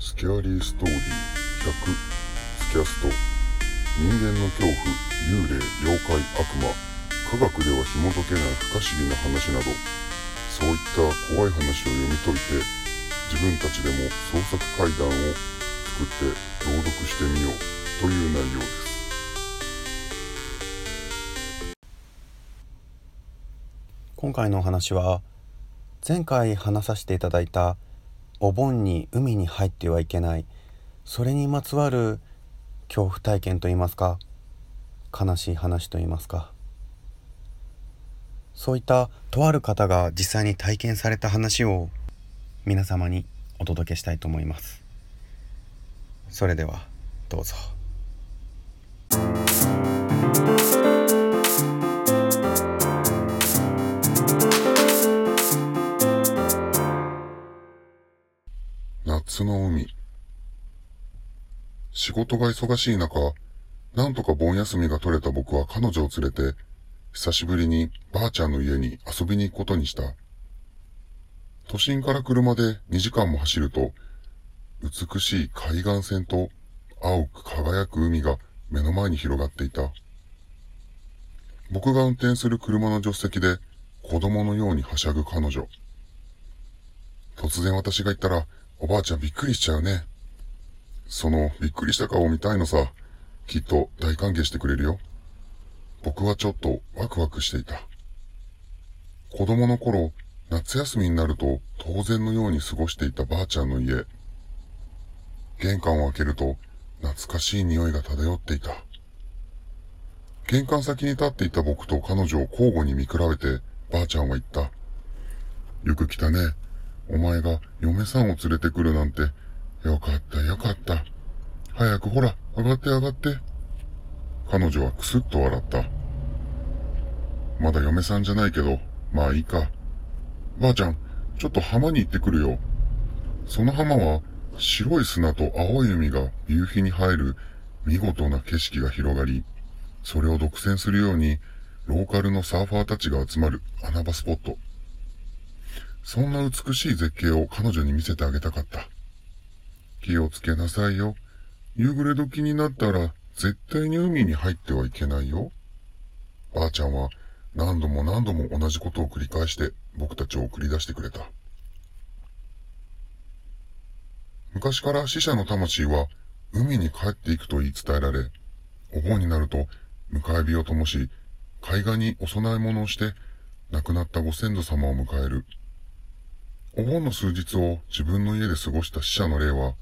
スキャーリーストーリー100スキャスト。人間の恐怖幽霊妖怪悪魔。科学では紐解けない不可思議な話など。そういった怖い話を読み解いて自分たちでも創作怪談を作って朗読してみようという内容です。今回のお話は前回話させていただいたお盆に海に入ってはいけない。それにまつわる恐怖体験といいますか悲しい話といいますか。そういったとある方が実際に体験された話を皆様にお届けしたいと思います。それではどうぞ。夏の海仕事が忙しい中なんとか盆休みが取れた僕は彼女を連れて久しぶりにばあちゃんの家に遊びに行くことにした都心から車で2時間も走ると美しい海岸線と青く輝く海が目の前に広がっていた。僕が運転する車の助手席で子供のようにはしゃぐ彼女。突然私が言ったら、おばあちゃんびっくりしちゃうね。そのびっくりした顔を見たいのさ。きっと大歓迎してくれるよ。僕はちょっとワクワクしていた。子供の頃、夏休みになると当然のように過ごしていたばあちゃんの家。玄関を開けると懐かしい匂いが漂っていた。玄関先に立っていた僕と彼女を交互に見比べてばあちゃんは言った。よく来たね。お前が嫁さんを連れてくるなんて。よかったよかった。早くほら、上がって上がって。彼女はくすっと笑った。まだ嫁さんじゃないけど、まあいいか。ばあちゃん、ちょっと浜に行ってくるよ。その浜は白い砂と青い海が夕日に映える見事な景色が広がり、それを独占するようにローカルのサーファーたちが集まる穴場スポット。そんな美しい絶景を彼女に見せてあげたかった。気をつけなさいよ。夕暮れ時になったら絶対に海に入ってはいけないよ。ばあちゃんは何度も何度も同じことを繰り返して僕たちを送り出してくれた。昔から死者の魂は海に帰っていくと言い伝えられ、お盆になると迎え火を灯し、海岸にお供え物をして亡くなったご先祖様を迎える。お盆の数日を自分の家で過ごした死者の霊は、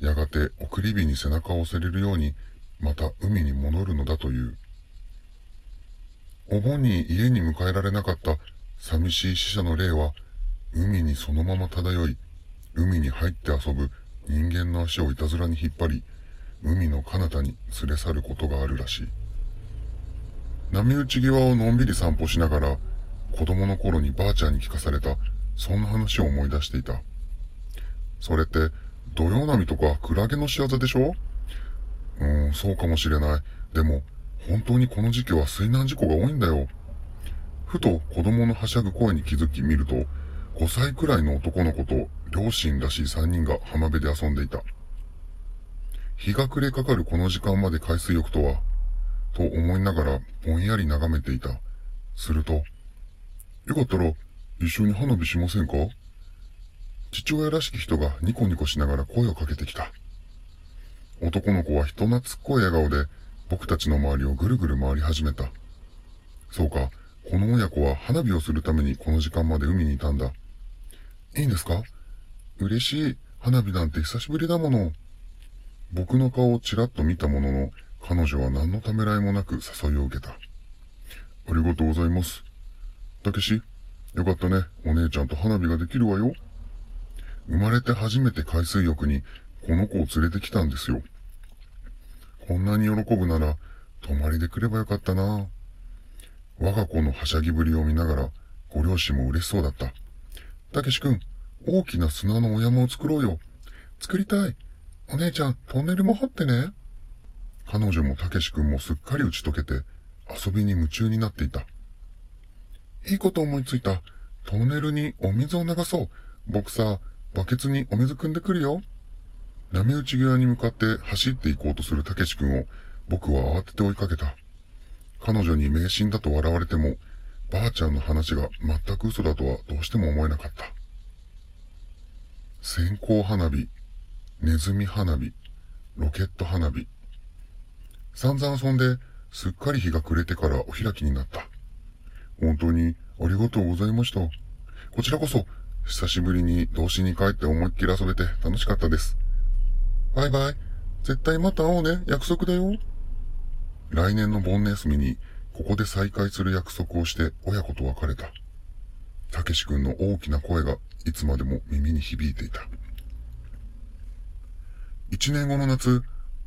やがて送り火に背中を押せれるように、また海に戻るのだという。お盆に家に迎えられなかった寂しい死者の霊は、海にそのまま漂い、海に入って遊ぶ人間の足をいたずらに引っ張り、海の彼方に連れ去ることがあるらしい。波打ち際をのんびり散歩しながら、子供の頃にばあちゃんに聞かされた、そんな話を思い出していた。それって、土曜波とかクラゲの仕業でしょ？うーん、そうかもしれない。でも、本当にこの時期は水難事故が多いんだよ。ふと子供のはしゃぐ声に気づき見ると、5歳くらいの男の子と両親らしい3人が浜辺で遊んでいた。日が暮れかかるこの時間まで海水浴とは、と思いながらぼんやり眺めていた。すると、よかったら一緒に花火しませんか？父親らしき人がニコニコしながら声をかけてきた。男の子は人懐っこい笑顔で僕たちの周りをぐるぐる回り始めた。そうか、この親子は花火をするためにこの時間まで海にいたんだ。いいんですか？嬉しい。花火なんて久しぶりだもの。僕の顔をちらっと見たものの、彼女は何のためらいもなく誘いを受けた。ありがとうございます。たけし、よかったね。お姉ちゃんと花火ができるわよ。生まれて初めて海水浴にこの子を連れてきたんですよ。こんなに喜ぶなら、泊まりで来ればよかったな。我が子のはしゃぎぶりを見ながら、ご両親も嬉しそうだった。たけしくん、大きな砂のお山を作ろうよ。作りたい。お姉ちゃん、トンネルも掘ってね。彼女もたけしくんもすっかり打ち解けて、遊びに夢中になっていた。いいこと思いついた。トンネルにお水を流そう。僕さ、バケツにお水汲んでくるよ。波打ち際に向かって走って行こうとするたけし君を僕は慌てて追いかけた。彼女に迷信だと笑われても、ばあちゃんの話が全く嘘だとはどうしても思えなかった。線香花火、ネズミ花火、ロケット花火。散々遊んで、すっかり日が暮れてからお開きになった。本当にありがとうございました。こちらこそ、久しぶりに童心に帰って思いっきり遊べて楽しかったです。バイバイ。絶対また会おうね。約束だよ。来年の盆休みに、ここで再会する約束をして親子と別れた。たけし君の大きな声がいつまでも耳に響いていた。一年後の夏、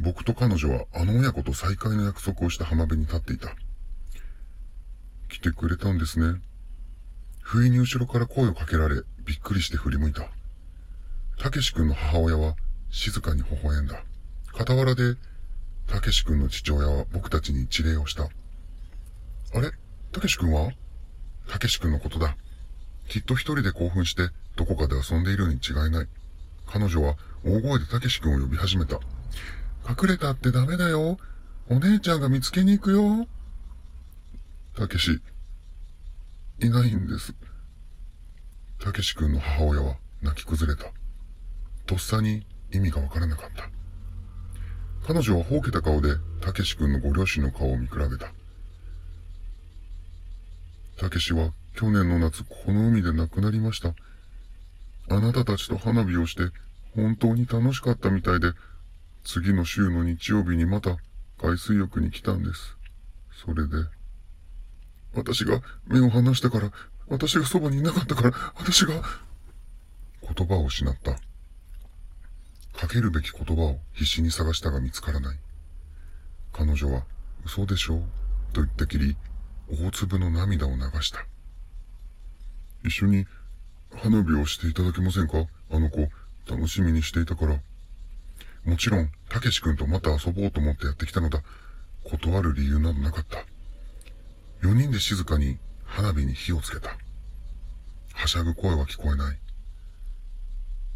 僕と彼女はあの親子と再会の約束をした浜辺に立っていた。来てくれたんですね。不意に後ろから声をかけられ、びっくりして振り向いた。たけし君の母親は静かに微笑んだ。傍らで、たけし君の父親は僕たちに一礼をした。あれ？たけし君は？たけし君のことだ。きっと一人で興奮して、どこかで遊んでいるに違いない。彼女は大声でたけし君を呼び始めた。隠れたってダメだよ。お姉ちゃんが見つけに行くよ。たけし、いないんです。たけし君の母親は泣き崩れた。とっさに意味がわからなかった。彼女はほうけた顔でたけし君のご両親の顔を見比べた。たけしは去年の夏この海で亡くなりました。あなたたちと花火をして本当に楽しかったみたいで、次の週の日曜日にまた海水浴に来たんです。それで、私が目を離したから、私がそばにいなかったから、私が、言葉を失った。かけるべき言葉を必死に探したが見つからない。彼女は、嘘でしょと言ったきり、大粒の涙を流した。一緒に花火をしていただけませんか？あの子、楽しみにしていたから。もちろん、たけし君とまた遊ぼうと思ってやってきたのだ。断る理由などなかった。四人で静かに花火に火をつけた。はしゃぐ声は聞こえない。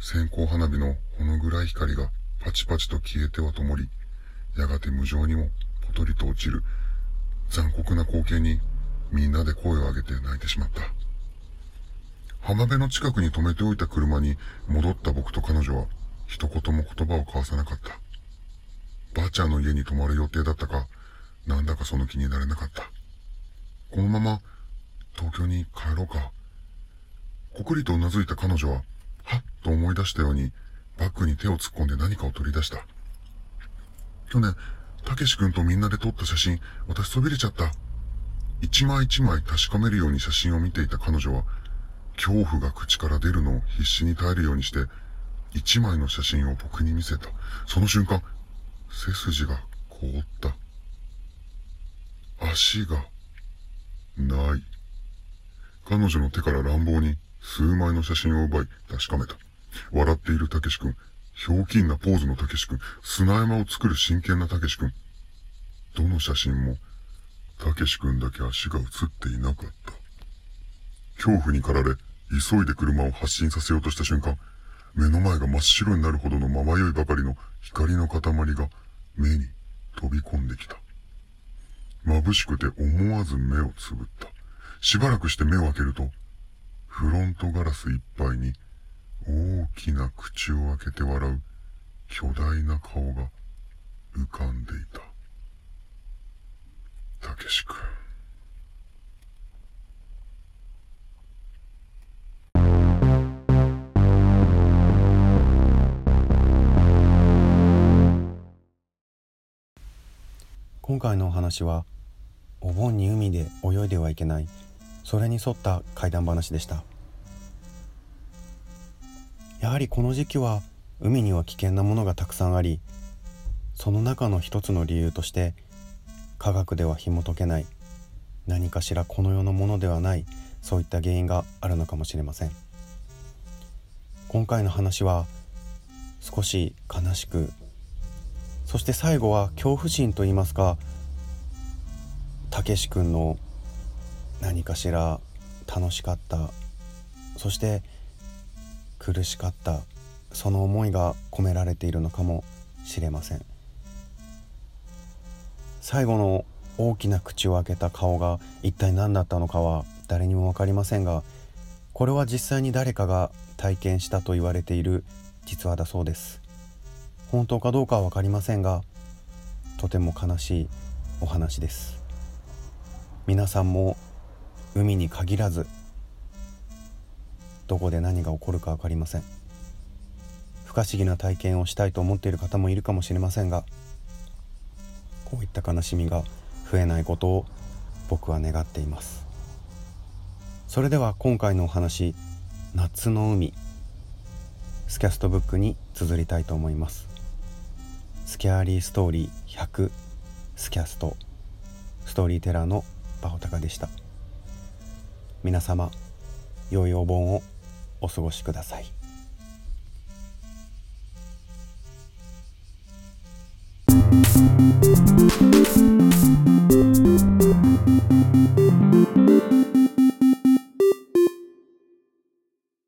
線香花火のほの暗い光がパチパチと消えては灯り、やがて無情にもぽとりと落ちる残酷な光景にみんなで声を上げて泣いてしまった。浜辺の近くに止めておいた車に戻った僕と彼女は一言も言葉を交わさなかった。ばあちゃんの家に泊まる予定だったか、なんだかその気になれなかった。このまま東京に帰ろうか。こくりと頷いた彼女は、はっと思い出したようにバッグに手を突っ込んで何かを取り出した。去年、たけし君とみんなで撮った写真、私そびれちゃった。一枚一枚確かめるように写真を見ていた彼女は、恐怖が口から出るのを必死に耐えるようにして、一枚の写真を僕に見せた。その瞬間、背筋が凍った。足が、ない。彼女の手から乱暴に数枚の写真を奪い確かめた。笑っているたけし君、ひょうきんなポーズのたけし君、砂山を作る真剣なたけし君。どの写真も、たけし君だけ足が写っていなかった。恐怖に駆られ、急いで車を発進させようとした瞬間、目の前が真っ白になるほどのままよいばかりの光の塊が目に飛び込んできた。眩しくて思わず目をつぶった。しばらくして目を開けると、フロントガラスいっぱいに大きな口を開けて笑う巨大な顔が浮かんでいた。たけし君。今回のお話はお盆に海で泳いではいけない。それに沿った怪談話でした。やはりこの時期は海には危険なものがたくさんありその中の一つの理由として科学では紐解けない何かしらこの世のものではないそういった原因があるのかもしれません。今回の話は少し悲しくそして最後は恐怖心といいますかたけし君の何かしら楽しかった。そして苦しかった。その思いが込められているのかもしれません。最後の大きな口を開けた顔が一体何だったのかは誰にも分かりませんがこれは実際に誰かが体験したと言われている実話だそうです。本当かどうかは分かりませんがとても悲しいお話です。皆さんも海に限らずどこで何が起こるか分かりません。不可思議な体験をしたいと思っている方もいるかもしれませんがこういった悲しみが増えないことを僕は願っています。それでは今回のお話「夏の海」スキャストブックに綴りたいと思います。スキャーリーストーリー100スキャスト。ストーリーテラーのバホタカでした。皆様良いお盆をお過ごしください「